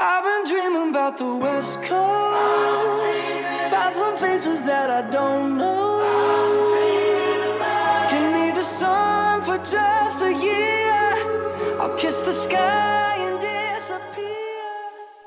I've been dreaming about the West Coast. Found some faces that I don't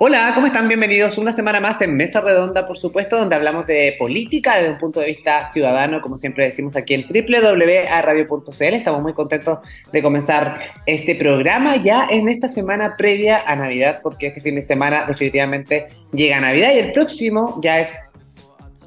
Hola, ¿cómo están? Bienvenidos una semana más en Mesa Redonda, por supuesto, donde hablamos de política desde un punto de vista ciudadano, como siempre decimos aquí en www.radio.cl. Estamos muy contentos de comenzar este programa ya en esta semana previa a Navidad, porque este fin de semana definitivamente llega Navidad y el próximo ya es,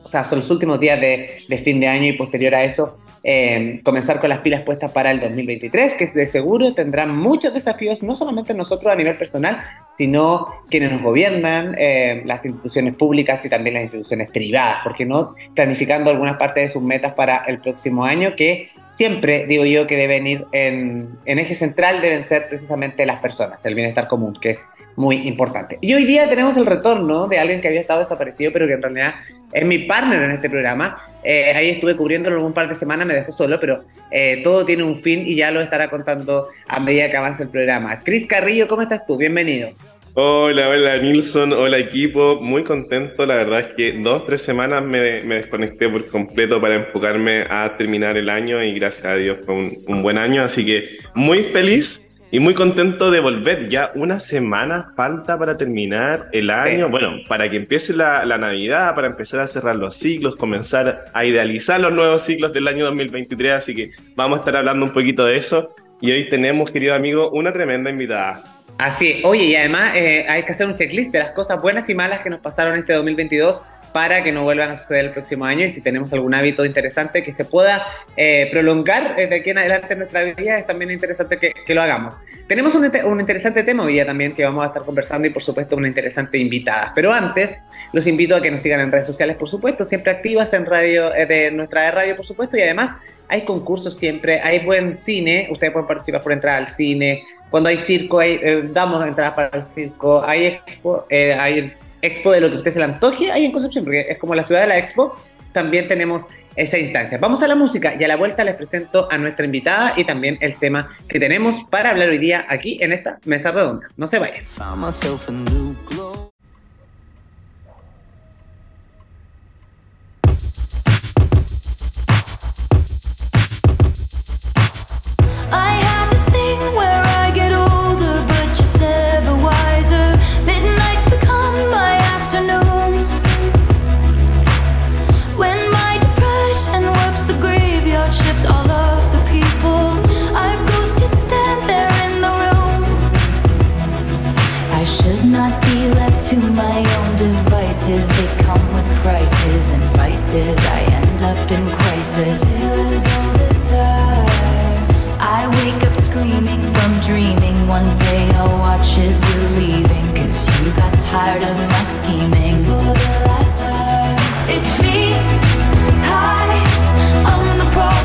o sea, son los últimos días de, de fin de año y posterior a eso eh, comenzar con las pilas puestas para el 2023, que de seguro tendrán muchos desafíos, no solamente nosotros a nivel personal, sino quienes nos gobiernan, eh, las instituciones públicas y también las instituciones privadas, porque no planificando algunas partes de sus metas para el próximo año, que siempre digo yo que deben ir en, eje central, deben ser precisamente las personas, el bienestar común, que es muy importante. Y hoy día tenemos el retorno de alguien que había estado desaparecido, pero que en realidad es mi partner en este programa. Eh, ahí estuve cubriéndolo un par de semanas, me dejó solo, pero eh, todo tiene un fin y ya lo estará contando a medida que avance el programa. Cris Carrillo, ¿cómo estás tú? Bienvenido. Hola, hola Nilsson, hola equipo, muy contento, la verdad es que dos, tres semanas me, me desconecté por completo para enfocarme a terminar el año y gracias a Dios fue un, un buen año, así que muy feliz y muy contento de volver. Ya una semana falta para terminar el año. Sí. Bueno, para que empiece la, la, Navidad, para empezar a cerrar los ciclos, comenzar a idealizar los nuevos ciclos del año 2023. Así que vamos a estar hablando un poquito de eso. Y hoy tenemos, querido amigo, una tremenda invitada. Así, oye, y además eh, hay que hacer un checklist de las cosas buenas y malas que nos pasaron este 2022 para que no vuelvan a suceder el próximo año y si tenemos algún hábito interesante que se pueda eh, prolongar desde aquí en adelante en nuestra vida, es también interesante que, lo hagamos. Tenemos un, un, interesante tema hoy día también que vamos a estar conversando y por supuesto una interesante invitada. Pero antes, los invito a que nos sigan en redes sociales, por supuesto, siempre activas en radio, eh, de nuestra radio, por supuesto, y además hay concursos siempre, hay buen cine, ustedes pueden participar por entrar al cine, cuando hay circo, hay, eh, damos entradas para el circo, hay expo, eh, hay expo de lo que usted se le antoje ahí en Concepción, porque es como la ciudad de la expo, también tenemos esa instancia. Vamos a la música y a la vuelta les presento a nuestra invitada y también el tema que tenemos para hablar hoy día aquí en esta mesa redonda. No se vayan. Come with prices and vices. I end up in crisis. I wake up screaming from dreaming. One day I'll watch as you're leaving. Cause you got tired of my scheming. For the last time, it's me. Hi, I'm the problem,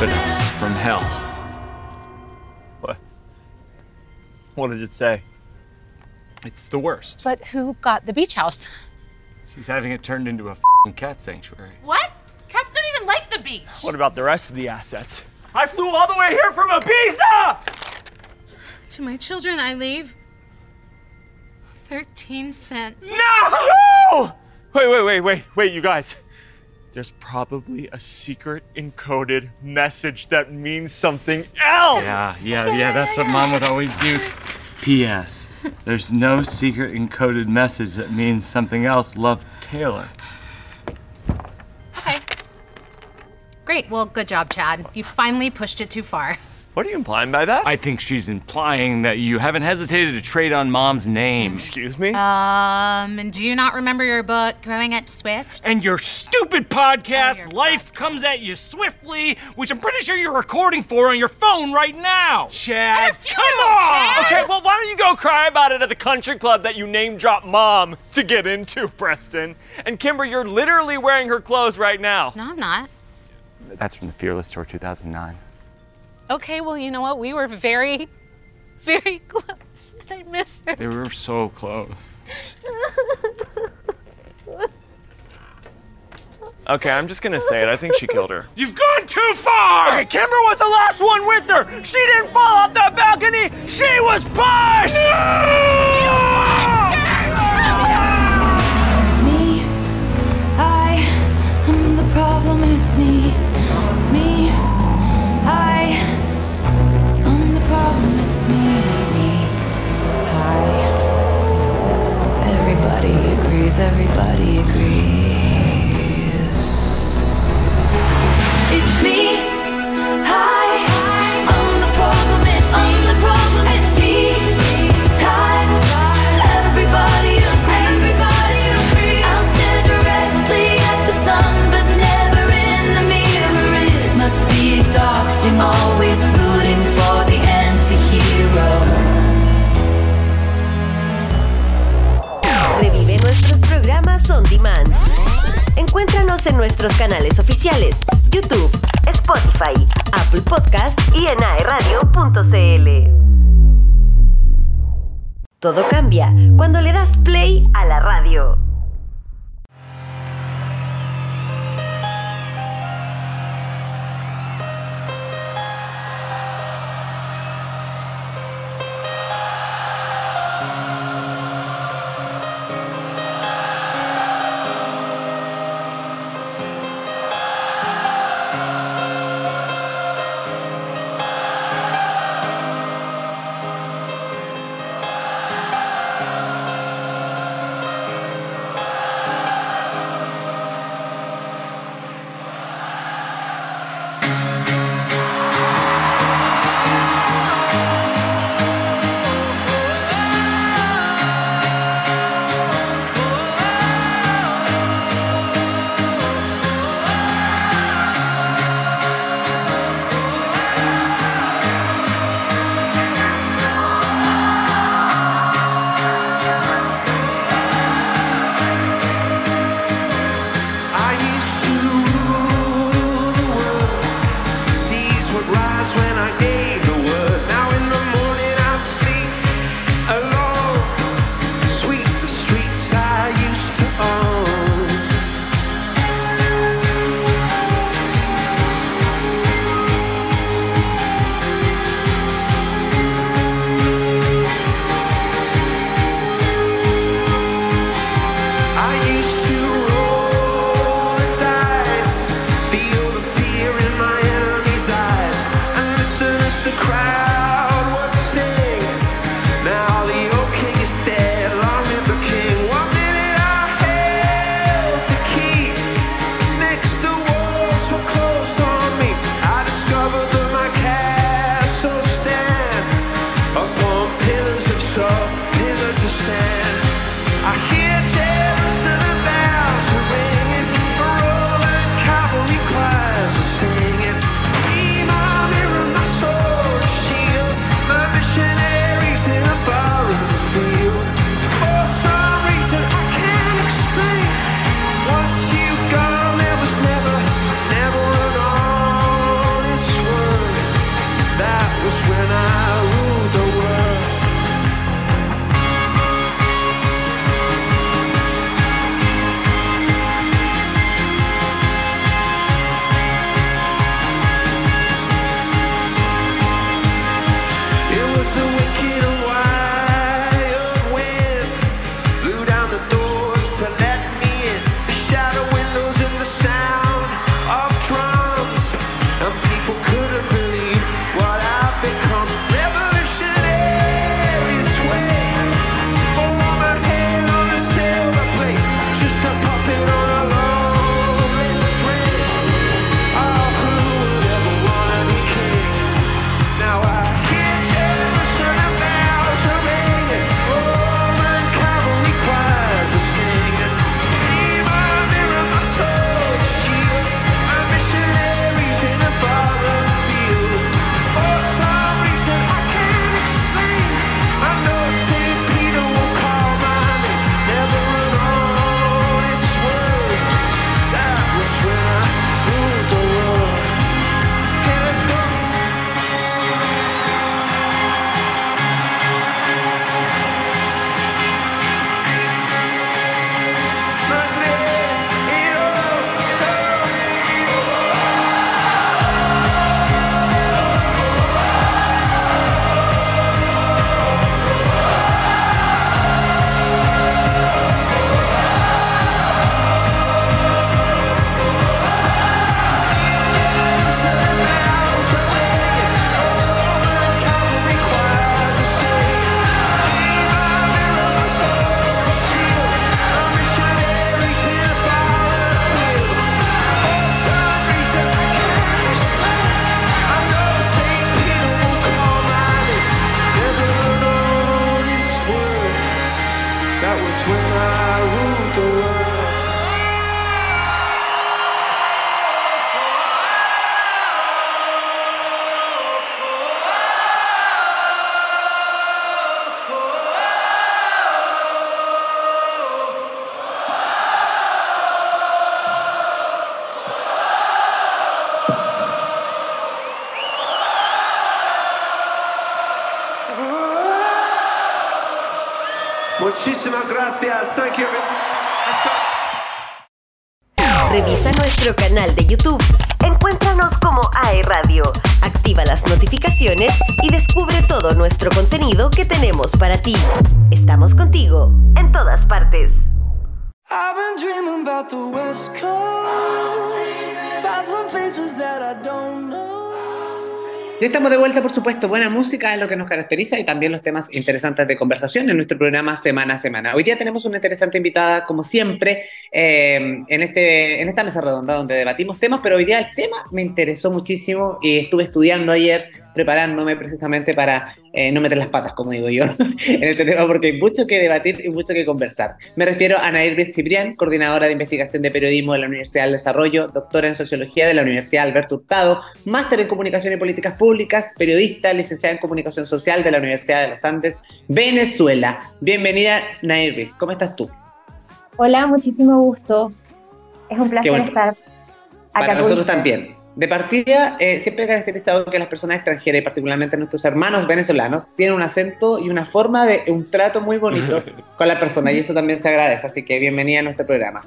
laughing, laughing up at us from hell. What? What does it say? It's the worst. But who got the beach house? She's having it turned into a fing cat sanctuary. What? Cats don't even like the beach. What about the rest of the assets? I flew all the way here from Ibiza! To my children, I leave 13 cents. No! Wait, wait, wait, wait, wait, you guys. There's probably a secret encoded message that means something else! Yeah, yeah, yeah, that's what mom would always do. P.S. There's no secret encoded message that means something else. Love Taylor. Okay. Great. Well, good job, Chad. You finally pushed it too far. What are you implying by that? I think she's implying that you haven't hesitated to trade on mom's name. Excuse me? Um, and do you not remember your book, Growing Up Swift? And your stupid Oh, podcast, your Life Comes at You Swiftly, which I'm pretty sure you're recording for on your phone right now. Chad, At a funeral, come on! Chad! Okay, well, why don't you go cry about it at the country club that you name drop mom to get into, Preston? And Kimber, you're literally wearing her clothes right now. No, I'm not. That's from the Fearless Tour 2009. Okay, well, you know what? We were very, very close. And I miss her. They were so close. Okay, I'm just gonna say it. I think she killed her. You've gone too far! Okay, Kimber was the last one with her. She didn't fall off that balcony. She was pushed. It's Everybody Encuéntranos en nuestros canales oficiales, YouTube, Spotify, Apple Podcast y en aeradio.cl. Todo cambia cuando le das play a la radio. The crowd hopping on. Ya estamos de vuelta, por supuesto. Buena música es lo que nos caracteriza y también los temas interesantes de conversación en nuestro programa semana a semana. Hoy día tenemos una interesante invitada, como siempre, eh, en, este, en esta mesa redonda donde debatimos temas, pero hoy día el tema me interesó muchísimo y estuve estudiando ayer, preparándome precisamente para eh, no meter las patas, como digo yo, en este tema, porque hay mucho que debatir y mucho que conversar. Me refiero a Nairvis Cibrián, coordinadora de investigación de periodismo de la Universidad del Desarrollo, doctora en sociología de la Universidad Alberto Hurtado, máster en comunicación y políticas públicas, periodista, licenciada en comunicación social de la Universidad de los Andes, Venezuela. Bienvenida, Nairvis, ¿cómo estás tú? Hola, muchísimo gusto. Es un placer bueno. estar acá. Para nosotros también. De partida, eh, siempre he caracterizado que las personas extranjeras y particularmente nuestros hermanos venezolanos tienen un acento y una forma de un trato muy bonito con la persona y eso también se agradece, así que bienvenida a nuestro programa.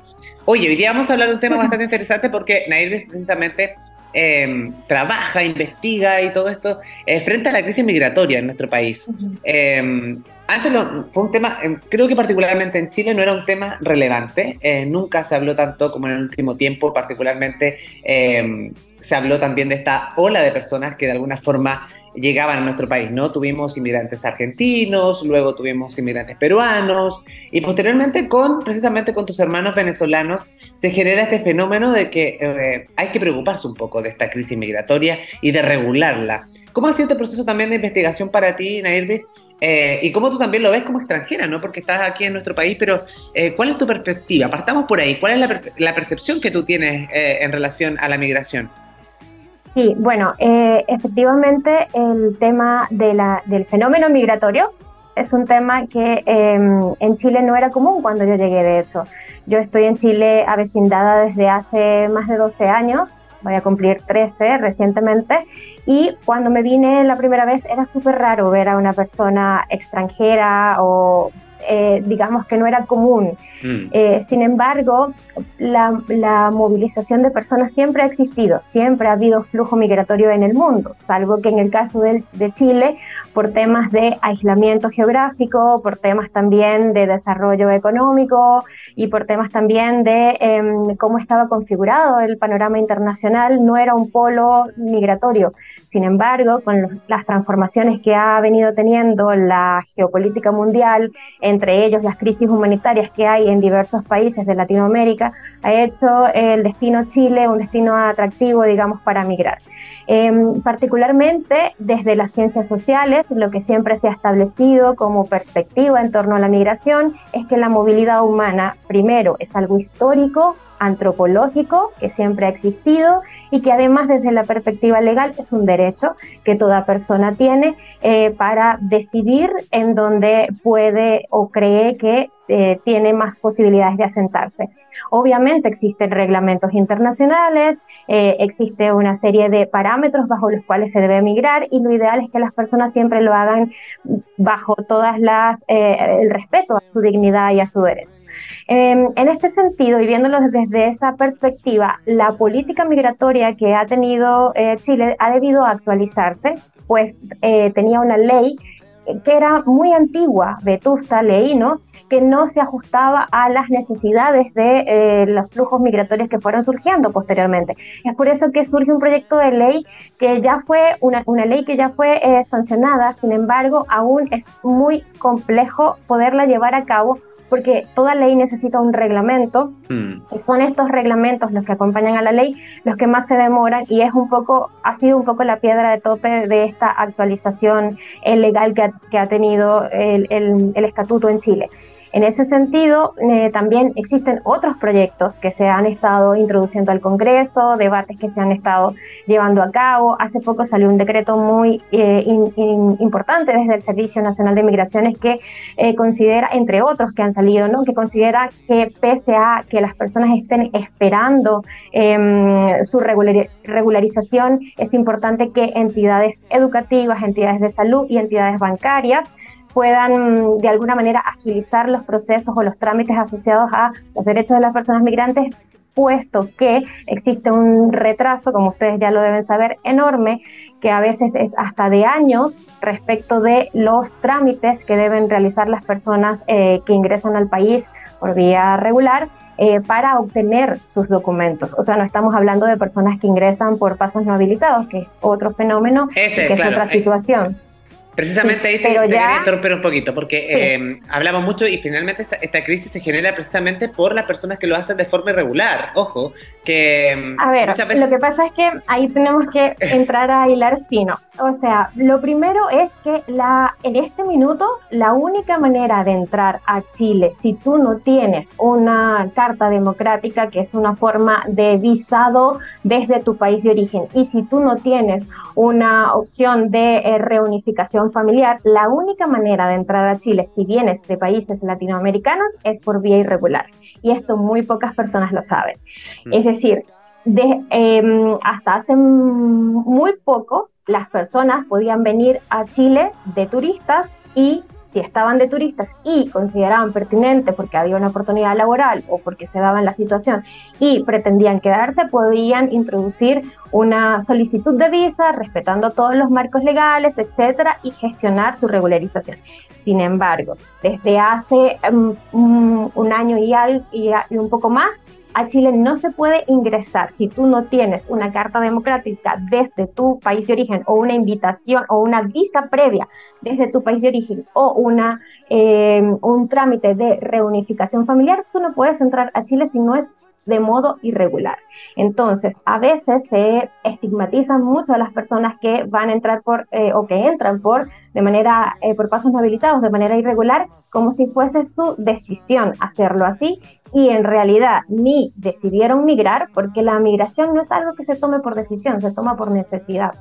Oye, hoy día vamos a hablar de un tema bastante interesante porque Nair precisamente eh, trabaja, investiga y todo esto eh, frente a la crisis migratoria en nuestro país. Eh, antes lo- fue un tema, eh, creo que particularmente en Chile no era un tema relevante, eh, nunca se habló tanto como en el último tiempo, particularmente eh, se habló también de esta ola de personas que de alguna forma llegaban a nuestro país, ¿no? Tuvimos inmigrantes argentinos, luego tuvimos inmigrantes peruanos y posteriormente con, precisamente con tus hermanos venezolanos, se genera este fenómeno de que eh, hay que preocuparse un poco de esta crisis migratoria y de regularla. ¿Cómo ha sido este proceso también de investigación para ti, Nairvis? Eh, y cómo tú también lo ves como extranjera, ¿no? Porque estás aquí en nuestro país, pero eh, ¿cuál es tu perspectiva? Partamos por ahí. ¿Cuál es la, per- la percepción que tú tienes en relación a la migración? Sí, bueno, eh, efectivamente el tema de la, del fenómeno migratorio es un tema que eh, en Chile no era común cuando yo llegué, de hecho. Yo estoy en Chile avecindada desde hace más de 12 años, voy a cumplir 13 recientemente, y cuando me vine la primera vez era súper raro ver a una persona extranjera o eh, digamos que no era común. Eh, sin embargo, la, la movilización de personas siempre ha existido, siempre ha habido flujo migratorio en el mundo, salvo que en el caso del- de, Chile, por temas de aislamiento geográfico, por temas también de desarrollo económico y por temas también de em, cómo estaba configurado el panorama internacional, no era un polo migratorio. Sin embargo, con las transformaciones que ha venido teniendo la geopolítica mundial, entre ellos las crisis humanitarias que hay en diversos países de Latinoamérica, ha hecho el destino Chile un destino atractivo, digamos, para migrar. Em, particularmente desde las ciencias sociales, lo que siempre se ha establecido como perspectiva en torno a la migración es que la movilidad humana, primero, es algo histórico, antropológico, que siempre ha existido y que además desde la perspectiva legal es un derecho que toda persona tiene eh, para decidir en dónde puede o cree que eh, tiene más posibilidades de asentarse. Obviamente existen reglamentos internacionales, eh, existe una serie de parámetros bajo los cuales se debe migrar y lo ideal es que las personas siempre lo hagan bajo todas las eh, el respeto a su dignidad y a su derecho. Eh, en este sentido, y viéndolo desde esa perspectiva, la política migratoria que ha tenido eh, Chile ha debido actualizarse, pues tenía una ley que era muy antigua, vetusta, ley, ¿no? que no se ajustaba a las necesidades de eh, los flujos migratorios que fueron surgiendo posteriormente. Es por eso que surge un proyecto de ley que ya fue una, una ley que ya fue eh, sancionada, sin embargo, aún es muy complejo poderla llevar a cabo porque toda ley necesita un reglamento y son estos reglamentos los que acompañan a la ley los que más se demoran y es un poco ha sido un poco la piedra de tope de esta actualización eh, legal que ha, que ha tenido el, el, el, estatuto en Chile. En ese sentido, eh, también existen otros proyectos que se han estado introduciendo al Congreso, debates que se han estado llevando a cabo. Hace poco salió un decreto muy eh, importante desde el Servicio Nacional de Migraciones que eh, considera, entre otros que han salido, ¿no? que considera que pese a que las personas estén esperando em, su regular, regularización, es importante que entidades educativas, entidades de salud y entidades bancarias puedan de alguna manera agilizar los procesos o los trámites asociados a los derechos de las personas migrantes, puesto que existe un retraso, como ustedes ya lo deben saber, enorme, que a veces es hasta de años respecto de los trámites que deben realizar las personas eh, que ingresan al país por vía regular eh, para obtener sus documentos. O sea, no estamos hablando de personas que ingresan por pasos no habilitados, que es otro fenómeno, Ese, que claro, es otra eh, Precisamente ahí te, pero te ya- interrumpir un poquito, porque Sí. eh, hablamos mucho y finalmente esta, esta crisis se genera precisamente por las personas que lo hacen de forma irregular. Ojo, que A ver, veces... lo que pasa es que ahí tenemos que entrar a hilar fino. O sea, lo primero es que la, en este minuto la única manera de entrar a Chile, si tú no tienes una carta democrática, que es una forma de visado desde tu país de origen, y si tú no tienes una opción de eh, reunificación familiar, la única manera de entrar a Chile, si vienes de países latinoamericanos, es por vía irregular. Y esto muy pocas personas lo saben. Es decir, de, eh, hasta hace muy poco las personas podían venir a Chile de turistas y si estaban de turistas y consideraban pertinente porque había una oportunidad laboral o porque se daba en la situación y pretendían quedarse, podían introducir una solicitud de visa respetando todos los marcos legales, etcétera, y gestionar su regularización. Sin embargo, desde hace um, un, año y, y un poco más, a Chile no se puede ingresar si tú no tienes una carta democrática desde tu país de origen o una invitación o una visa previa desde tu país de origen o una, eh, un trámite de reunificación familiar, tú no puedes entrar a Chile si no es de modo irregular. Entonces, a veces se estigmatizan mucho a las personas que van a entrar por eh, o que entran por de manera eh, por pasos no habilitados de manera irregular, como si fuese su decisión hacerlo así y en realidad ni decidieron migrar porque la migración no es algo que se tome por decisión, se toma por necesidad.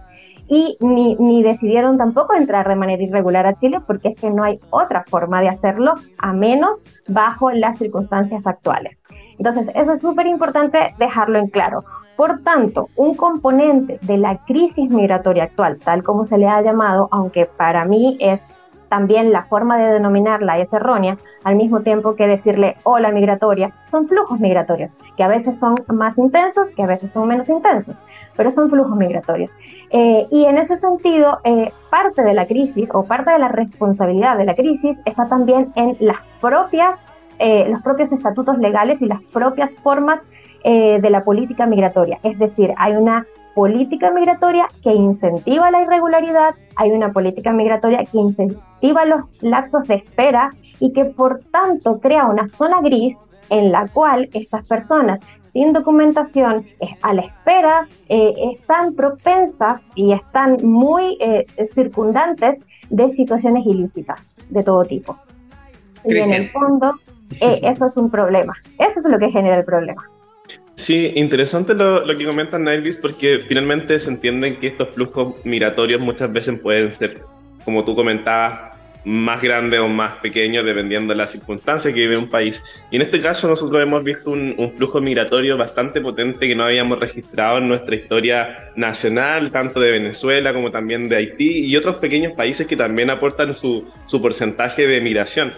Y ni, ni decidieron tampoco entrar de manera irregular a Chile porque es que no hay otra forma de hacerlo a menos bajo las circunstancias actuales. Entonces, eso es súper importante dejarlo en claro. Por tanto, un componente de la crisis migratoria actual, tal como se le ha llamado, aunque para mí es también la forma de denominarla es errónea, al mismo tiempo que decirle ola migratoria, son flujos migratorios, que a veces son más intensos, que a veces son menos intensos, pero son flujos migratorios. Eh, y en ese sentido, eh, parte de la crisis o parte de la responsabilidad de la crisis está también en las propias, eh, los propios estatutos legales y las propias formas eh, de la política migratoria. Es decir, hay una política migratoria que incentiva la irregularidad, hay una política migratoria que incentiva los lapsos de espera y que por tanto crea una zona gris en la cual estas personas sin documentación, a la espera, eh, están propensas y están muy eh, circundantes de situaciones ilícitas de todo tipo. Y en el fondo, eh, eso es un problema. Eso es lo que genera el problema. Sí, interesante lo, lo que comentas, Nailis, porque finalmente se entiende que estos flujos migratorios muchas veces pueden ser, como tú comentabas, más grandes o más pequeños dependiendo de las circunstancias que vive un país. Y en este caso nosotros hemos visto un, flujo migratorio bastante potente que no habíamos registrado en nuestra historia nacional, tanto de Venezuela como también de Haití y otros pequeños países que también aportan su, su porcentaje de migración.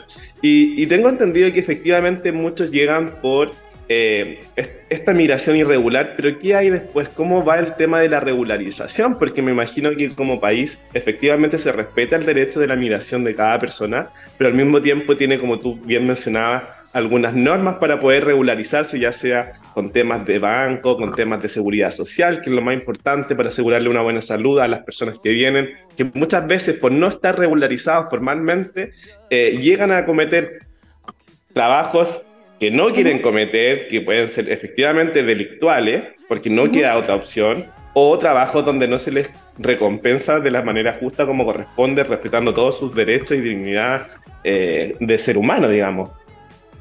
Y tengo entendido que efectivamente muchos llegan por eh, esta migración irregular, pero ¿qué hay después? ¿Cómo va el tema de la regularización? Porque me imagino que como país efectivamente se respeta el derecho de la migración de cada persona, pero al mismo tiempo tiene, como tú bien mencionabas, algunas normas para poder regularizarse, ya sea con temas de banco, con temas de seguridad social, que es lo más importante para asegurarle una buena salud a las personas que vienen, que muchas veces por no estar regularizados formalmente, eh, llegan a cometer trabajos que no quieren cometer, que pueden ser efectivamente delictuales, porque no queda otra opción, o trabajos donde no se les recompensa de la manera justa como corresponde, respetando todos sus derechos y dignidad eh, de ser humano, digamos.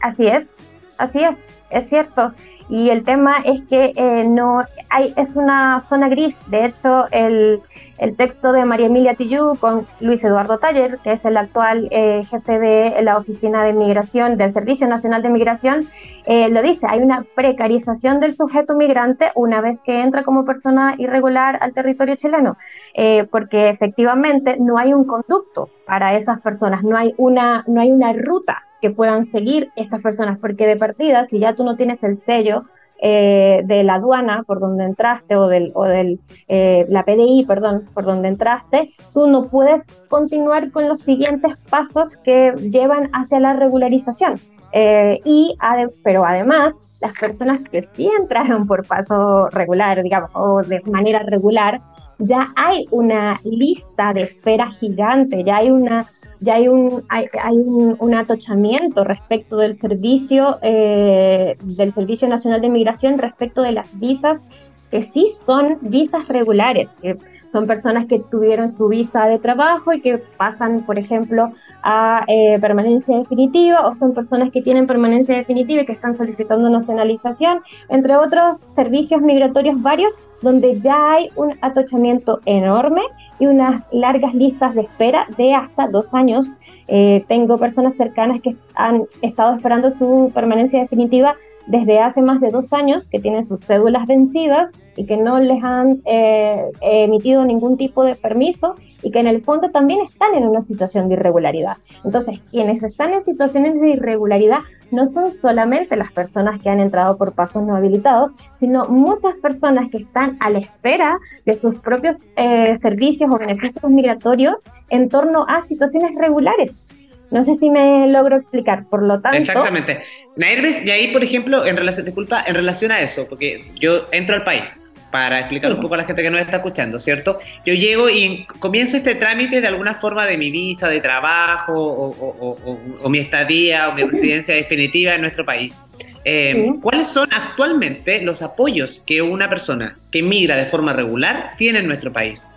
Así es, así es, es cierto. Y el tema es que eh, no hay, es una zona gris. De hecho, el, texto de María Emilia Tillú con Luis Eduardo Taller, que es el actual eh, jefe de la Oficina de Migración del Servicio Nacional de Migración, eh, lo dice, hay una precarización del sujeto migrante una vez que entra como persona irregular al territorio chileno, eh, porque efectivamente no hay un conducto para esas personas, no hay una, no hay una ruta que puedan seguir estas personas, porque de partida, si ya tú no tienes el sello eh, de la aduana por donde entraste o del, o del eh, la PDI, perdón, por donde entraste, tú no puedes continuar con los siguientes pasos que llevan hacia la regularización. Eh, y pero además, las personas que sí entraron por paso regular, digamos, o de manera regular, ya hay una lista de espera gigante, ya hay una ya hay un, hay, un, atochamiento respecto del servicio, eh, del Servicio Nacional de Migración respecto de las visas que sí son visas regulares, que son personas que tuvieron su visa de trabajo y que pasan, por ejemplo, a eh, permanencia definitiva, o son personas que tienen permanencia definitiva y que están solicitando nacionalización, entre otros servicios migratorios varios, donde ya hay un atochamiento enorme y unas largas listas de espera de hasta dos años. Eh, tengo personas cercanas que han estado esperando su permanencia definitiva desde hace más de dos años, que tienen sus cédulas vencidas y que no les han eh, emitido ningún tipo de permiso y que en el fondo también están en una situación de irregularidad. Entonces, quienes están en situaciones de irregularidad no son solamente las personas que han entrado por pasos no habilitados, sino muchas personas que están a la espera de sus propios eh, servicios o beneficios migratorios en torno a situaciones regulares. No sé si me logro explicar, por lo tanto... Exactamente. Nairves, y ahí, por ejemplo, en relación, disculpa, en relación a eso, porque yo entro al país, para explicar un poco a la gente que nos está escuchando, ¿cierto? Yo llego y comienzo este trámite de alguna forma de mi visa de trabajo o, mi estadía o mi residencia definitiva en nuestro país. Eh, ¿Cuáles son actualmente los apoyos que una persona que migra de forma regular tiene en nuestro país?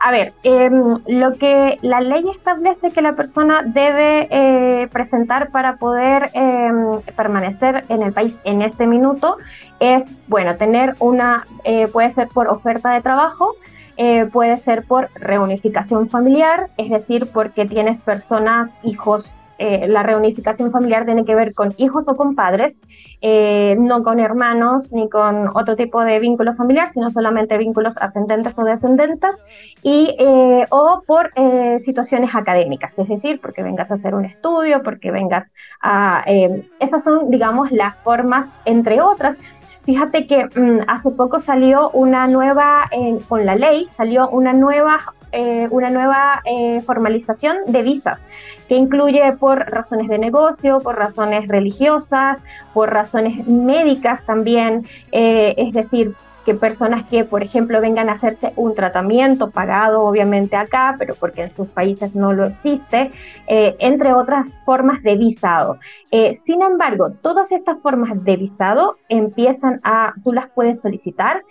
A ver, em, lo que la ley establece que la persona debe eh, presentar para poder em, permanecer en el país en este minuto es, bueno, tener una, eh, puede ser por oferta de trabajo, eh, puede ser por reunificación familiar, es decir, porque tienes personas, hijos eh, la reunificación familiar tiene que ver con hijos o con padres, eh, no con hermanos ni con otro tipo de vínculo familiar, sino solamente vínculos ascendentes o descendentes, y, eh, o por situaciones académicas, es decir, porque vengas a hacer un estudio, porque vengas a... esas son, digamos, las formas, entre otras, Fíjate que mm, hace poco salió una nueva, con la ley, salió una nueva, una nueva formalización de visas que incluye por razones de negocio, por razones religiosas, por razones médicas también, eh, es decir, que personas que, por ejemplo, vengan a hacerse un tratamiento pagado obviamente acá, pero porque en sus países no lo existe, eh, entre otras formas de visado. Eh, sin embargo, todas estas formas de visado empiezan a, tú las puedes solicitar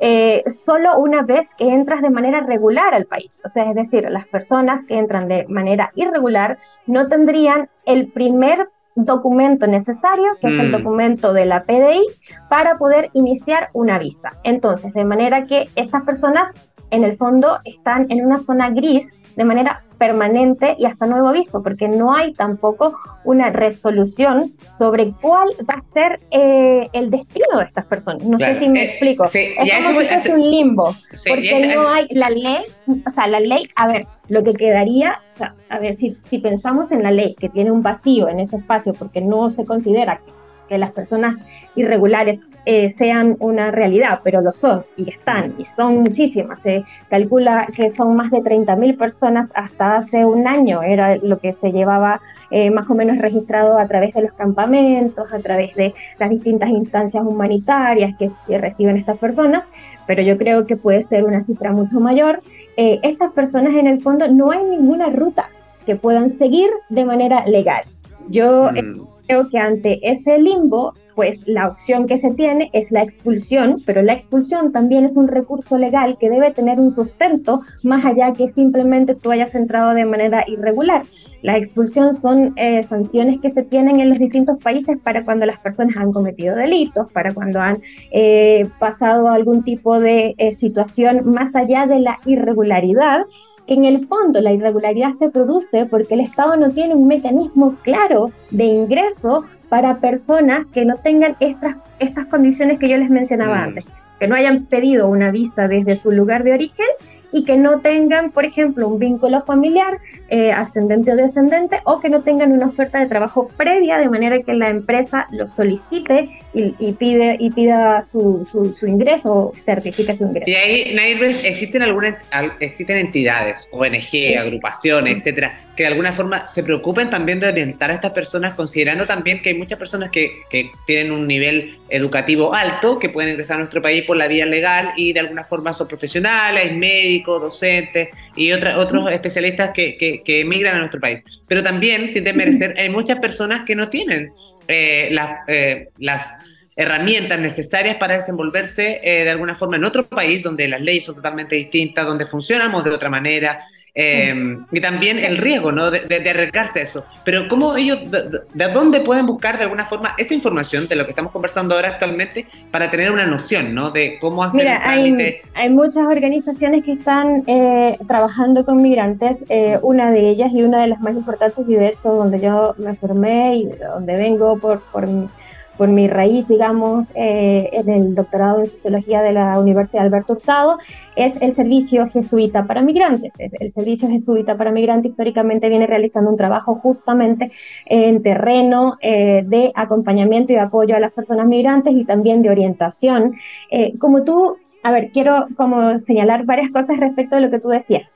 eh, solo una vez que entras de manera regular al país. O sea, es decir, las personas que entran de manera irregular no tendrían el primer documento necesario, que es el mm. documento de la PDI, para poder iniciar una visa. Entonces, de manera que estas personas en el fondo están en una zona gris de manera permanente y hasta nuevo aviso, porque no hay tampoco una resolución sobre cuál va a ser eh, el destino de estas personas. No sé si me eh, explico. es como si fuese un limbo, porque no hay la ley, o sea, la ley, a ver, lo que quedaría, o sea, a ver, si, si pensamos en la ley que tiene un vacío en ese espacio porque no se considera que, que las personas irregulares eh, sean una realidad, pero lo son y están, y son muchísimas. Se calcula que son más de 30.000 personas hasta hace un año, era lo que se llevaba eh, más o menos registrado a través de los campamentos, a través de las distintas instancias humanitarias que, reciben estas personas, pero yo creo que puede ser una cifra mucho mayor. Eh, estas personas en el fondo no hay ninguna ruta que puedan seguir de manera legal. Yo... Mm creo que ante ese limbo, pues la opción que se tiene es la expulsión, pero la expulsión también es un recurso legal que debe tener un sustento más allá que simplemente tú hayas entrado de manera irregular. La expulsión son eh, sanciones que se tienen en los distintos países para cuando las personas han cometido delitos, para cuando han eh, pasado algún tipo de eh, situación más allá de la irregularidad que en el fondo la irregularidad se produce porque el Estado no tiene un mecanismo claro de ingreso para personas que no tengan estas, estas condiciones que yo les mencionaba Mm. antes, que no hayan pedido una visa desde su lugar de origen y que no tengan, por ejemplo, un vínculo familiar eh, ascendente o descendente o que no tengan una oferta de trabajo previa de manera que la empresa lo solicite y, y pide y pida su, su, su ingreso certifique su ingreso. Y ahí, Nairves, ¿existen algunas al- existen entidades, ONG, agrupaciones, etcétera, que de alguna forma se preocupen también de orientar a estas personas, considerando también que hay muchas personas que, que tienen un nivel educativo alto, que pueden ingresar a nuestro país por la vía legal y de alguna forma son profesionales, médicos, docentes y otra- otros especialistas que, que, que emigran a nuestro país. Pero también, sin desmerecer, hay muchas personas que no tienen eh, las, eh, las herramientas necesarias para desenvolverse eh, de alguna forma en otro país donde las leyes son totalmente distintas, donde funcionamos de otra manera. Eh, y también el riesgo, ¿no? De, de- de arriesgarse a eso. Pero ¿cómo ellos, de, de- de dónde pueden buscar de alguna forma esa información de lo que estamos conversando ahora actualmente para tener una noción, ¿no? De cómo hacer el Mira, trámite. hay muchas organizaciones que están eh, trabajando con migrantes, eh, una de ellas y una de las más importantes y de hecho donde yo me formé y de donde vengo por, por, mi- por mi raíz, digamos, eh, en el doctorado en sociología de la Universidad Alberto Hurtado, es el Servicio Jesuita para Migrantes. Es el Servicio Jesuita para Migrantes históricamente viene realizando un trabajo justamente en terreno eh, de acompañamiento y apoyo a las personas migrantes y también de orientación. Eh, como tú a ver, quiero como señalar varias cosas respecto a lo que tú decías.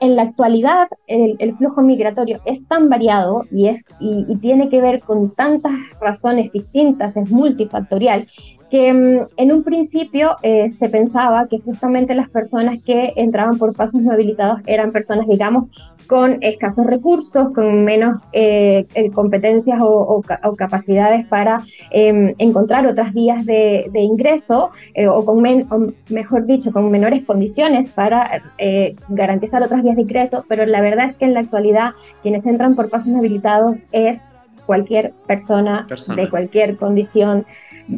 En la actualidad, el, el flujo migratorio es tan variado y, es, y, y tiene que ver con tantas razones distintas, es multifactorial, que mm, en un principio eh, se pensaba que justamente las personas que entraban por pasos no habilitados eran personas, digamos, con escasos recursos, con menos eh, eh, competencias o, o ca- o capacidades para eh, encontrar otras vías de, de ingreso eh, o con, men- o mejor dicho, con menores condiciones para eh, garantizar otras vías de ingreso, pero la verdad es que en la actualidad quienes entran por pasos no habilitados es cualquier persona, Persona. de cualquier condición.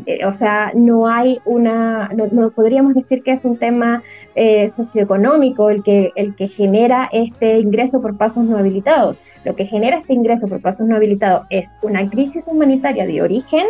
Eh, o sea, no hay una, no, no podríamos decir que es un tema eh, socioeconómico el que, el que genera este ingreso por pasos no habilitados. Lo que genera este ingreso por pasos no habilitados es una crisis humanitaria de origen,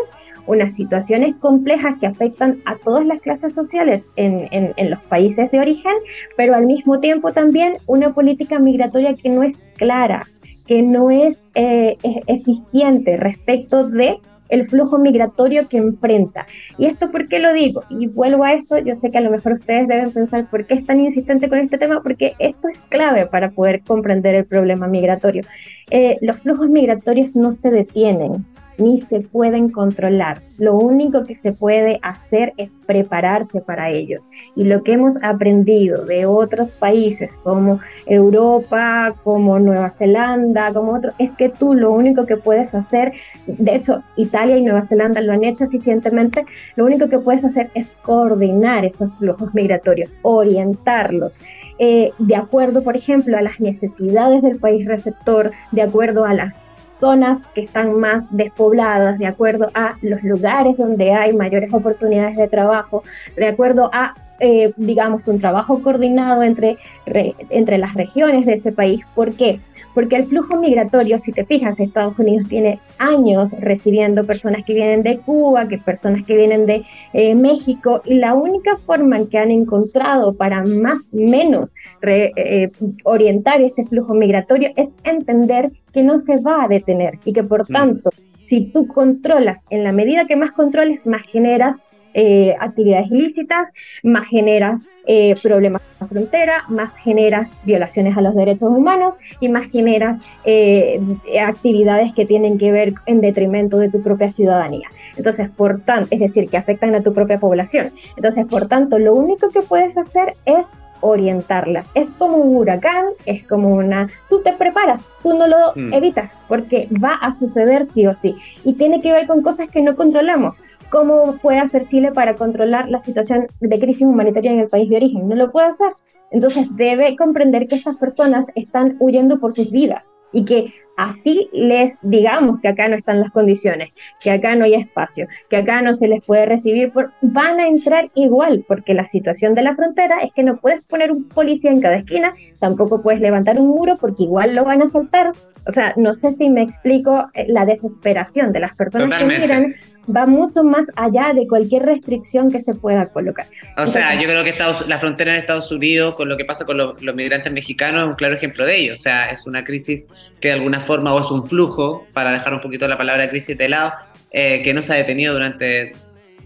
unas situaciones complejas que afectan a todas las clases sociales en, en, en los países de origen, pero al mismo tiempo también una política migratoria que no es clara, que no es eh, e- eficiente respecto de el flujo migratorio que enfrenta. ¿Y esto por qué lo digo? Y vuelvo a esto, yo sé que a lo mejor ustedes deben pensar por qué es tan insistente con este tema, porque esto es clave para poder comprender el problema migratorio. Eh, los flujos migratorios no se detienen, ni se pueden controlar. Lo único que se puede hacer es prepararse para ellos. Y lo que hemos aprendido de otros países como Europa, como Nueva Zelanda, como otros, es que tú lo único que puedes hacer, de hecho Italia y Nueva Zelanda lo han hecho eficientemente, lo único que puedes hacer es coordinar esos flujos migratorios, orientarlos. eh, de acuerdo, por ejemplo, a las necesidades del país receptor, de acuerdo a las zonas que están más despobladas, de acuerdo a los lugares donde hay mayores oportunidades de trabajo, de acuerdo a, eh, digamos, un trabajo coordinado entre, re- entre las regiones de ese país. ¿Por qué? Porque el flujo migratorio, si te fijas, Estados Unidos tiene años recibiendo personas que vienen de Cuba, que personas que vienen de eh, México, y la única forma en que han encontrado para más o menos re- eh, orientar este flujo migratorio es entender que no se va a detener y que por Mm. tanto, si tú controlas, en la medida que más controles, más generas eh, actividades ilícitas, más generas eh, problemas en la frontera, más generas violaciones a los derechos humanos y más generas eh, actividades que tienen que ver en detrimento de tu propia ciudadanía. Entonces, por tanto, es decir, que afectan a tu propia población. Entonces, por tanto, lo único que puedes hacer es orientarlas. Es como un huracán, es como una... Tú te preparas, tú no lo Mm. evitas, porque va a suceder sí o sí. Y tiene que ver con cosas que no controlamos. ¿Cómo puede hacer Chile para controlar la situación de crisis humanitaria en el país de origen? No lo puede hacer. Entonces debe comprender que estas personas están huyendo por sus vidas y que así les digamos que acá no están las condiciones, que acá no hay espacio, que acá no se les puede recibir, por- van a entrar igual, porque la situación de la frontera es que no puedes poner un policía en cada esquina, tampoco puedes levantar un muro porque igual lo van a saltar. O sea, no sé si me explico eh, la desesperación de las personas Totalmente. que migran va mucho más allá de cualquier restricción que se pueda colocar. O sea, yo creo que Estados- la frontera en Estados Unidos, con lo que pasa con los, los migrantes mexicanos, es un claro ejemplo de ello. O sea, es una crisis que de alguna forma, o es un flujo, para dejar un poquito la palabra crisis de lado, eh, que no se ha detenido durante,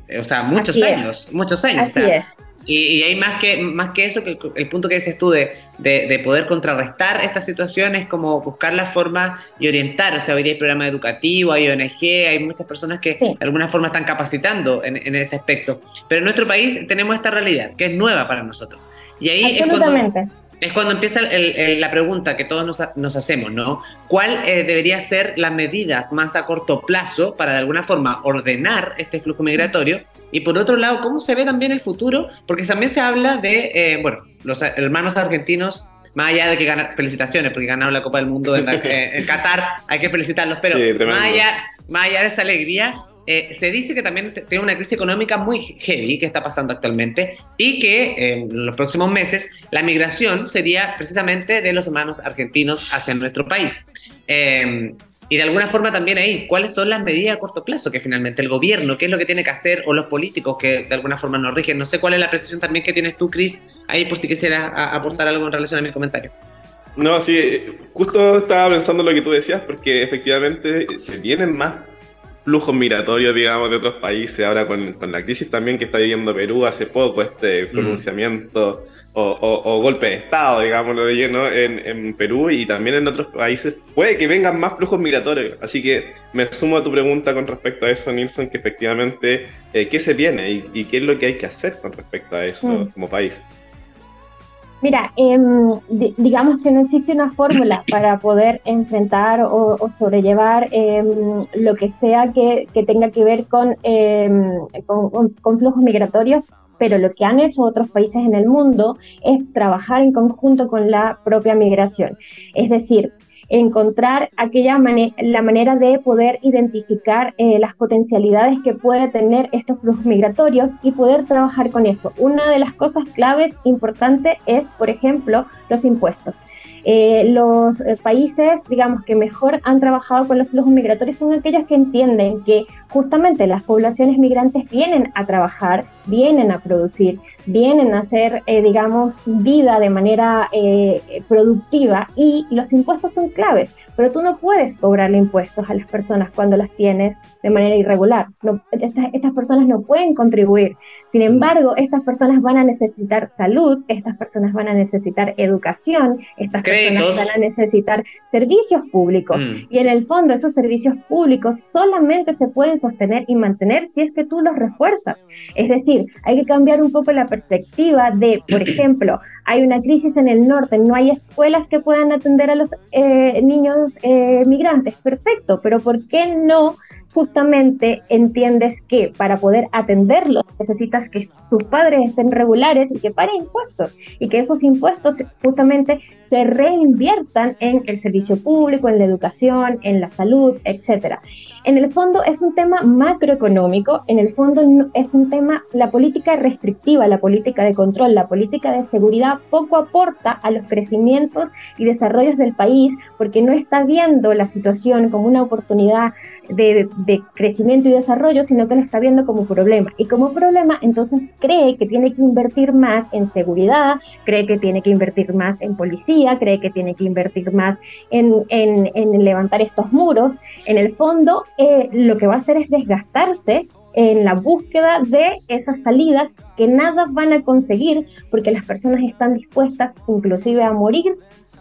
eh, o sea, muchos Así es. años, muchos años. Así o sea, es. Y, y hay más que, más que eso, que el, el punto que dices tú de, de, de poder contrarrestar esta situación es como buscar la forma y orientar. O sea, hoy día hay programas educativos, hay ONG, hay muchas personas que Sí. de alguna forma están capacitando en, en ese aspecto. Pero en nuestro país tenemos esta realidad, que es nueva para nosotros. Y ahí es cuando. Es cuando empieza el- el- la pregunta que todos nos, nos hacemos, ¿no? ¿Cuál eh, debería ser las medidas más a corto plazo para de alguna forma ordenar este flujo migratorio? Y por otro lado, ¿cómo se ve también el futuro? Porque también se habla de, eh, bueno, los hermanos argentinos, más allá de que ganan, felicitaciones, porque ganaron la Copa del Mundo en, la- eh, en Qatar, hay que felicitarlos, pero Sí, más, allá, más allá de esa alegría, eh, se dice que también tiene una crisis económica muy heavy que está pasando actualmente y que eh, en los próximos meses la migración sería precisamente de los hermanos argentinos hacia nuestro país. Eh, y de alguna forma también ahí, ¿cuáles son las medidas a corto plazo que finalmente el gobierno, qué es lo que tiene que hacer o los políticos que de alguna forma nos rigen? No sé cuál es la precisión también que tienes tú, Cris, ahí por si quisieras aportar algo en relación a mi comentario. No, sí, justo estaba pensando lo que tú decías, porque efectivamente se vienen más flujos migratorios, digamos, de otros países, ahora con, con la crisis también que está viviendo Perú hace poco, este pronunciamiento o, o- o golpe de Estado, digámoslo de lleno, en, en Perú y también en otros países, puede que vengan más flujos migratorios. Así que me sumo a tu pregunta con respecto a eso, Nilsson, que efectivamente, eh, ¿qué se viene y, y qué es lo que hay que hacer con respecto a eso Mm. como país? Mira, em, di- digamos que no existe una fórmula para poder enfrentar o, o sobrellevar em, lo que sea que, que tenga que ver con, con, con- con flujos migratorios, pero lo que han hecho otros países en el mundo es trabajar en conjunto con la propia migración. Es decir, encontrar aquella la manera de poder identificar eh, las potencialidades que puede tener estos flujos migratorios y poder trabajar con eso. Una de las cosas claves importantes es, por ejemplo, los impuestos. Eh, los eh, países, digamos, que mejor han trabajado con los flujos migratorios son aquellos que entienden que justamente las poblaciones migrantes vienen a trabajar, vienen a producir, vienen a hacer, eh, digamos, vida de manera eh, productiva y los impuestos son claves, pero tú no puedes cobrarle impuestos a las personas cuando las tienes de manera irregular. No, estas, estas personas no pueden contribuir. Sin embargo, estas personas van a necesitar salud, estas personas van a necesitar educación, estas Créditos. personas van a necesitar servicios públicos. Mm. Y en el fondo esos servicios públicos solamente se pueden sostener y mantener si es que tú los refuerzas. Es decir, hay que cambiar un poco la perspectiva de, por ejemplo, hay una crisis en el norte, no hay escuelas que puedan atender a los eh, niños eh, migrantes. Perfecto, pero ¿por qué no? justamente entiendes que para poder atenderlos necesitas que sus padres estén regulares y que paguen impuestos y que esos impuestos justamente se reinviertan en el servicio público, en la educación, en la salud, etcétera. En el fondo es un tema macroeconómico, en el fondo es un tema, la política restrictiva, la política de control, la política de seguridad poco aporta a los crecimientos y desarrollos del país porque no está viendo la situación como una oportunidad de, crecimiento y desarrollo, sino que lo está viendo como problema. Y como problema, entonces cree que tiene que invertir más en seguridad, cree que tiene que invertir más en policía, cree que tiene que invertir más en levantar estos muros. En el fondo, eh, lo que va a hacer es desgastarse en la búsqueda de esas salidas que nada van a conseguir porque las personas están dispuestas inclusive a morir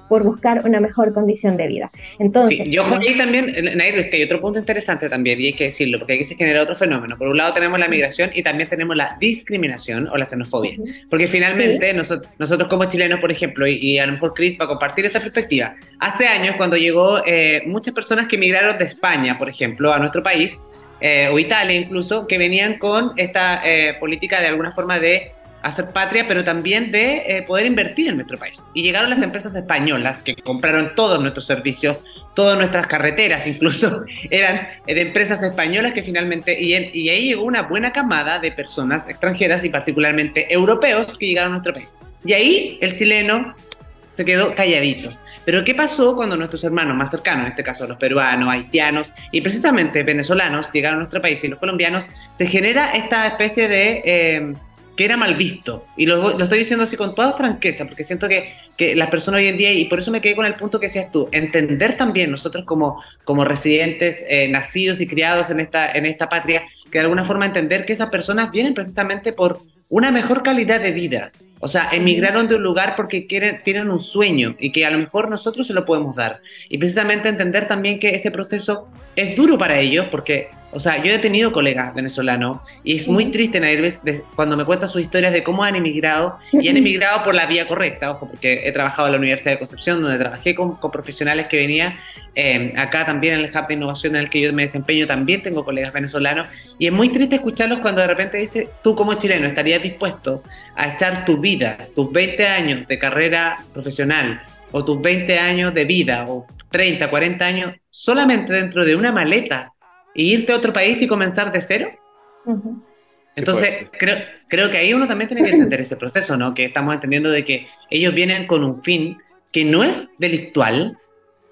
por buscar una mejor condición de vida. Entonces, Sí, yo ahí también, Nair, es que hay otro punto interesante también, y hay que decirlo, porque aquí se genera otro fenómeno. Por un lado tenemos la migración y también tenemos la discriminación o la xenofobia. Porque finalmente nosotros, nosotros como chilenos, por ejemplo, y, y a lo mejor Chris va a compartir esta perspectiva, hace años cuando llegó eh, muchas personas que migraron de España, por ejemplo, a nuestro país, eh, o Italia incluso, que venían con esta eh, política de alguna forma de hacer patria, pero también de eh, poder invertir en nuestro país. Y llegaron las empresas españolas que compraron todos nuestros servicios, todas nuestras carreteras incluso, eran de empresas españolas que finalmente, y, en- y ahí llegó una buena camada de personas extranjeras y particularmente europeos que llegaron a nuestro país. Y ahí el chileno se quedó calladito. Pero ¿qué pasó cuando nuestros hermanos más cercanos, en este caso los peruanos, haitianos y precisamente venezolanos llegaron a nuestro país y los colombianos, se genera esta especie de... eh, que era mal visto. Y lo, lo estoy diciendo así con toda franqueza, porque siento que, que las personas hoy en día, y por eso me quedé con el punto que decías tú, entender también nosotros como, como residentes eh, nacidos y criados en esta, en esta patria, que de alguna forma entender que esas personas vienen precisamente por una mejor calidad de vida. O sea, emigraron de un lugar porque quieren, tienen un sueño y que a lo mejor nosotros se lo podemos dar. Y precisamente entender también que ese proceso es duro para ellos porque, o sea, yo he tenido colegas venezolanos y es muy triste, de- cuando me cuentan sus historias de cómo han emigrado y han emigrado por la vía correcta, ojo, porque he trabajado en la Universidad de Concepción, donde trabajé con, con profesionales que venían eh, acá también en el Hub de Innovación en el que yo me desempeño, también tengo colegas venezolanos y es muy triste escucharlos cuando de repente dice, tú como chileno estarías dispuesto a echar tu vida, tus 20 años de carrera profesional o tus 20 años de vida o 30, 40 años solamente dentro de una maleta e irte a otro país y comenzar de cero. Ujú. Entonces, creo, creo que ahí uno también tiene que entender ese proceso, ¿no? Que estamos entendiendo de que ellos vienen con un fin que no es delictual,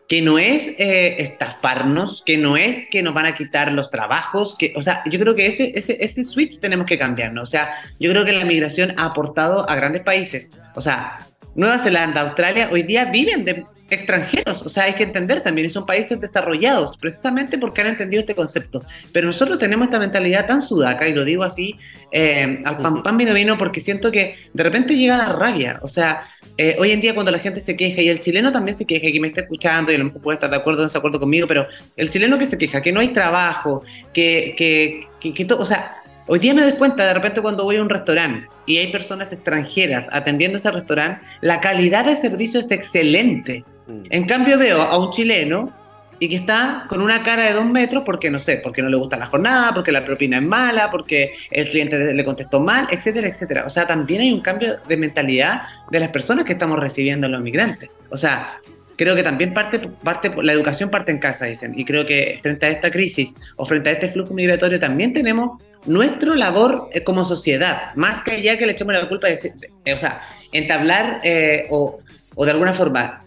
que no es eh, estafarnos, que no es que nos van a quitar los trabajos, que, o sea, yo creo que ese, ese, ese switch tenemos que cambiar, ¿no? O sea, yo creo que la migración ha aportado a grandes países, o sea, Nueva Zelanda, Australia, hoy día viven de extranjeros, o sea, hay que entender también, y son países desarrollados, precisamente porque han entendido este concepto. Pero nosotros tenemos esta mentalidad tan sudaca, y lo digo así, eh, al pan pan vino vino, porque siento que de repente llega la rabia, o sea, eh, hoy en día cuando la gente se queja, y el chileno también se queja, que me está escuchando, y a lo mejor puede estar de acuerdo o desacuerdo conmigo, pero el chileno que se queja, que no hay trabajo, que, que, que, que to- o sea, hoy día me doy cuenta de repente cuando voy a un restaurante y hay personas extranjeras atendiendo ese restaurante, la calidad de servicio es excelente. En cambio veo a un chileno y que está con una cara de dos metros porque no sé, porque no le gusta la jornada, porque la propina es mala, porque el cliente le contestó mal, etcétera, etcétera. O sea, también hay un cambio de mentalidad de las personas que estamos recibiendo los migrantes. O sea, creo que también parte, parte, la educación parte en casa, dicen. Y creo que frente a esta crisis o frente a este flujo migratorio también tenemos nuestra labor eh, como sociedad, más que allá que le echemos la culpa de, o sea, entablar eh, o, de alguna forma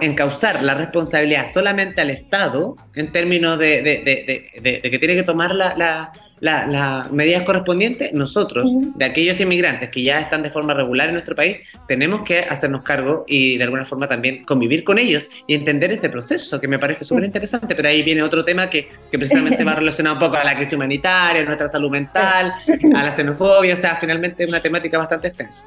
encauzar la responsabilidad solamente al Estado en términos de, de- que tiene que tomar la, la- la- las medidas correspondientes, nosotros, de aquellos inmigrantes que ya están de forma regular en nuestro país, tenemos que hacernos cargo y de alguna forma también convivir con ellos y entender ese proceso que me parece súper interesante, pero ahí viene otro tema que, que precisamente va relacionado un poco a la crisis humanitaria, a nuestra salud mental, a la xenofobia, o sea, finalmente es una temática bastante extensa.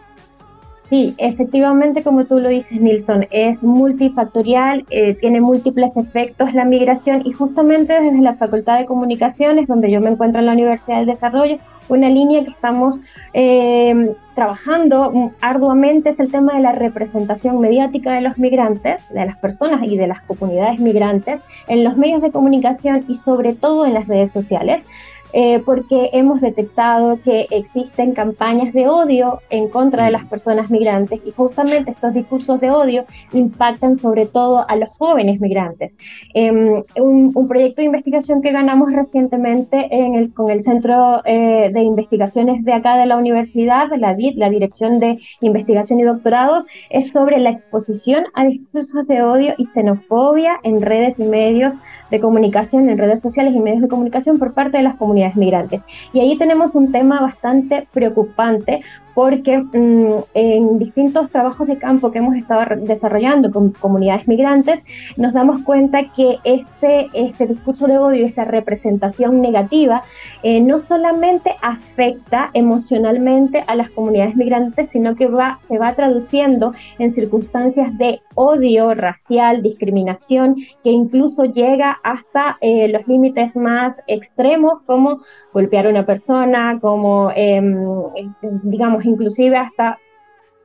Sí, efectivamente, como tú lo dices, Nilsson, es multifactorial, eh, tiene múltiples efectos la migración y justamente desde la Facultad de Comunicaciones, donde yo me encuentro en la Universidad del Desarrollo, una línea que estamos eh, trabajando arduamente es el tema de la representación mediática de los migrantes, de las personas y de las comunidades migrantes en los medios de comunicación y sobre todo en las redes sociales eh, porque hemos detectado que existen campañas de odio en contra de las personas migrantes y justamente estos discursos de odio impactan sobre todo a los jóvenes migrantes. Eh, un, un, proyecto de investigación que ganamos recientemente en el, con el Centro eh, de Investigaciones de acá de la universidad, la DIT, la Dirección de Investigación y Doctorado, es sobre la exposición a discursos de odio y xenofobia en redes y medios de comunicación, en redes sociales y medios de comunicación por parte de las comunidades migrantes. Y ahí tenemos un tema bastante preocupante porque mm, en distintos trabajos de campo que hemos estado desarrollando con comunidades migrantes, nos damos cuenta que este, este discurso de odio, esta representación negativa, eh, no solamente afecta emocionalmente a las comunidades migrantes, sino que va, se va traduciendo en circunstancias de odio racial, discriminación, que incluso llega hasta eh, los límites más extremos, como golpear a una persona, como, em, digamos, inclusive hasta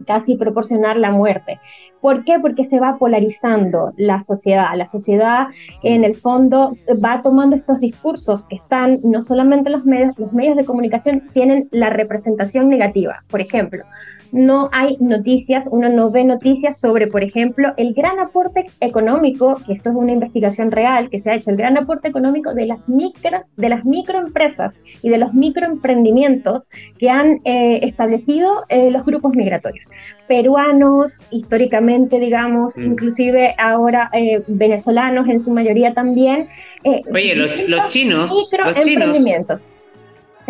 casi proporcionar la muerte. ¿Por qué? Porque se va polarizando la sociedad. La sociedad, en el fondo, va tomando estos discursos que están, no solamente los medios, los medios de comunicación tienen la representación negativa. Por ejemplo, no hay noticias, uno no ve noticias sobre, por ejemplo, el gran aporte económico, que esto es una investigación real que se ha hecho, el gran aporte económico de las micro, de las microempresas y de los microemprendimientos que han eh, establecido eh, los grupos migratorios. Peruanos, históricamente, digamos, Mm. inclusive ahora eh, venezolanos en su mayoría también. Oye, los, chinos, los chinos, microemprendimientos.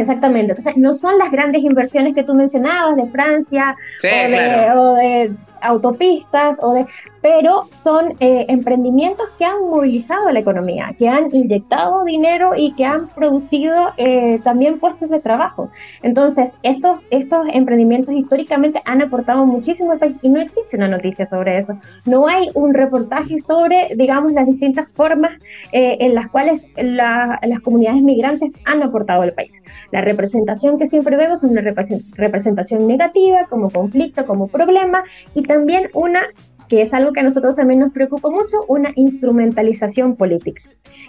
Exactamente. Entonces, no son las grandes inversiones que tú mencionabas de Francia Sí, o, de, claro. o de autopistas, o de, pero son eh, emprendimientos que han movilizado la economía, que han inyectado dinero y que han producido eh, también puestos de trabajo. Entonces, estos, estos emprendimientos históricamente han aportado muchísimo al país y no existe una noticia sobre eso. No hay un reportaje sobre, digamos, las distintas formas eh, en las cuales la- las comunidades migrantes han aportado al país. La representación que siempre vemos es una represen- representación negativa, como conflicto, como problema, y también una que es algo que a nosotros también nos preocupa mucho, una instrumentalización política.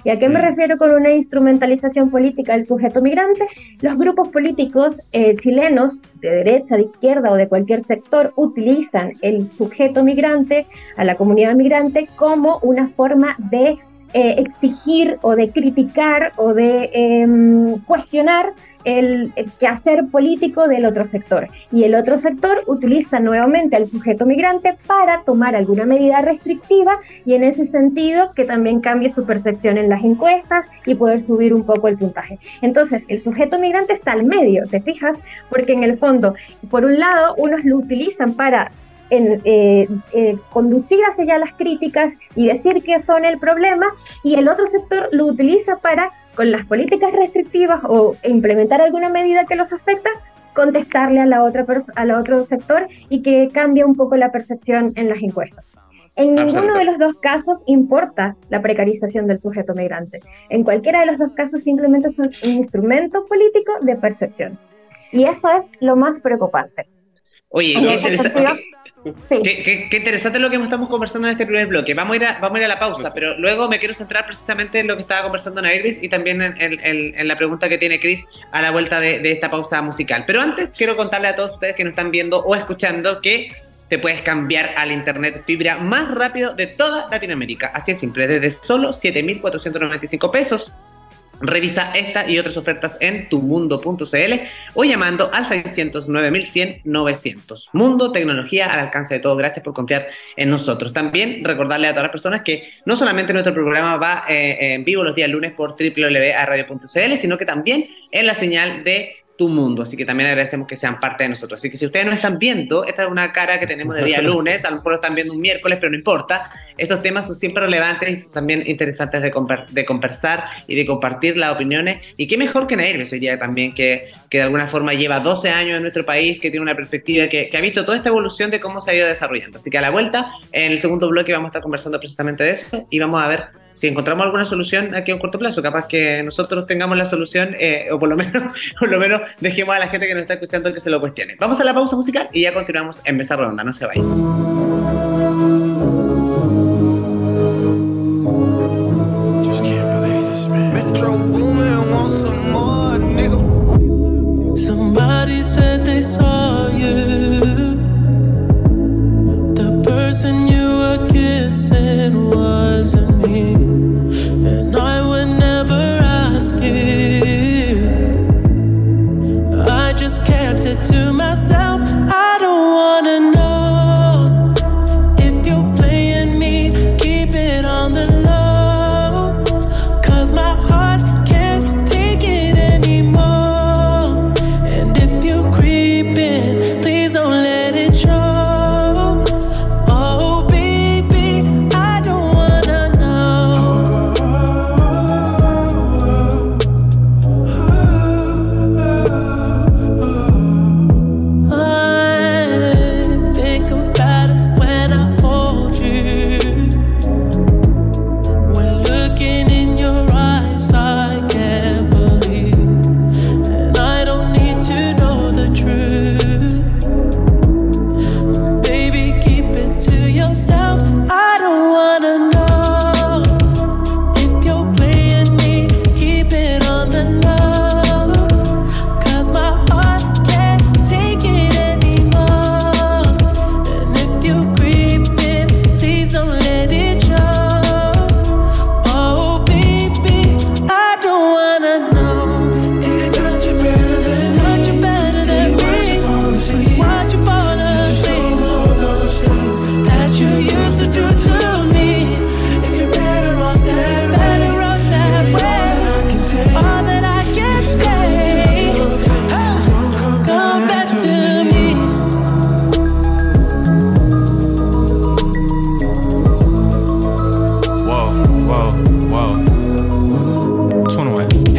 ¿Y a qué me Mm. refiero con una instrumentalización política del sujeto migrante? Los grupos políticos eh, chilenos, de derecha, de izquierda o de cualquier sector, utilizan el sujeto migrante, a la comunidad migrante, como una forma de eh, exigir o de criticar o de em, cuestionar el, quehacer político del otro sector. Y el otro sector utiliza nuevamente al sujeto migrante para tomar alguna medida restrictiva y en ese sentido que también cambie su percepción en las encuestas y poder subir un poco el puntaje. Entonces, el sujeto migrante está al medio, ¿te fijas? Porque en el fondo, por un lado, unos lo utilizan para eh, eh, conducir hacia allá las críticas y decir que son el problema, y el otro sector lo utiliza para, con las políticas restrictivas o implementar alguna medida que los afecta, contestarle a la otra al otro sector y que cambie un poco la percepción en las encuestas. En ninguno de los dos casos importa la precarización del sujeto migrante. En cualquiera de los dos casos simplemente son un instrumento político de percepción. Y eso es lo más preocupante. Oye, qué, ese interesa- sentido, qué- Sí. qué- qué- qué interesante lo que estamos conversando en este primer bloque. Vamos a ir a, vamos a, ir a la pausa, pero luego me quiero centrar precisamente en lo que estaba conversando Nairis y también en, en- en- en la pregunta que tiene Chris a la vuelta de, de esta pausa musical. Pero antes quiero contarle a todos ustedes que nos están viendo o escuchando que te puedes cambiar al internet fibra más rápido de toda Latinoamérica. Así es simple, desde solo 7.495 pesos. Revisa esta y otras ofertas en tumundo.cl o llamando al 609.100-900. Mundo, tecnología al alcance de todos. Gracias por confiar en nosotros. También recordarle a todas las personas que no solamente nuestro programa va eh, en vivo los días lunes por www.radio.cl, sino que también en la señal de tu mundo. Así que también agradecemos que sean parte de nosotros. Así que si ustedes no están viendo, esta es una cara que tenemos de día lunes, a lo mejor lo están viendo un miércoles, pero no importa. Estos temas son siempre relevantes y también interesantes de, de conversar y de compartir las opiniones. Y qué mejor que Nairves hoy día también, que, que de alguna forma lleva 12 años en nuestro país, que tiene una perspectiva que, que ha visto toda esta evolución de cómo se ha ido desarrollando. Así que a la vuelta, en el segundo bloque vamos a estar conversando precisamente de eso y vamos a ver si encontramos alguna solución aquí a un corto plazo, capaz que nosotros tengamos la solución eh, o por lo menos por lo menos dejemos a la gente que nos está escuchando que se lo cuestione. Vamos a la pausa musical y ya continuamos en Mesa Redonda, no se vayan. Somebody said they saw you. The person you kissing wasn't me. And I would never ask you. I just kept it to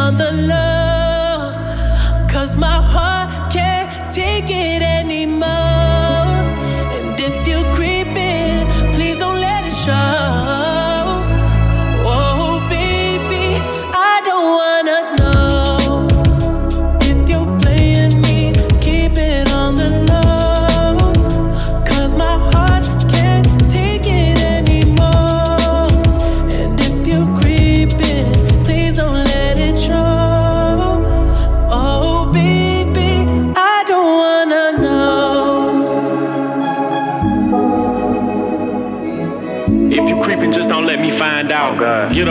On the low. Cause my heart can't take it anymore.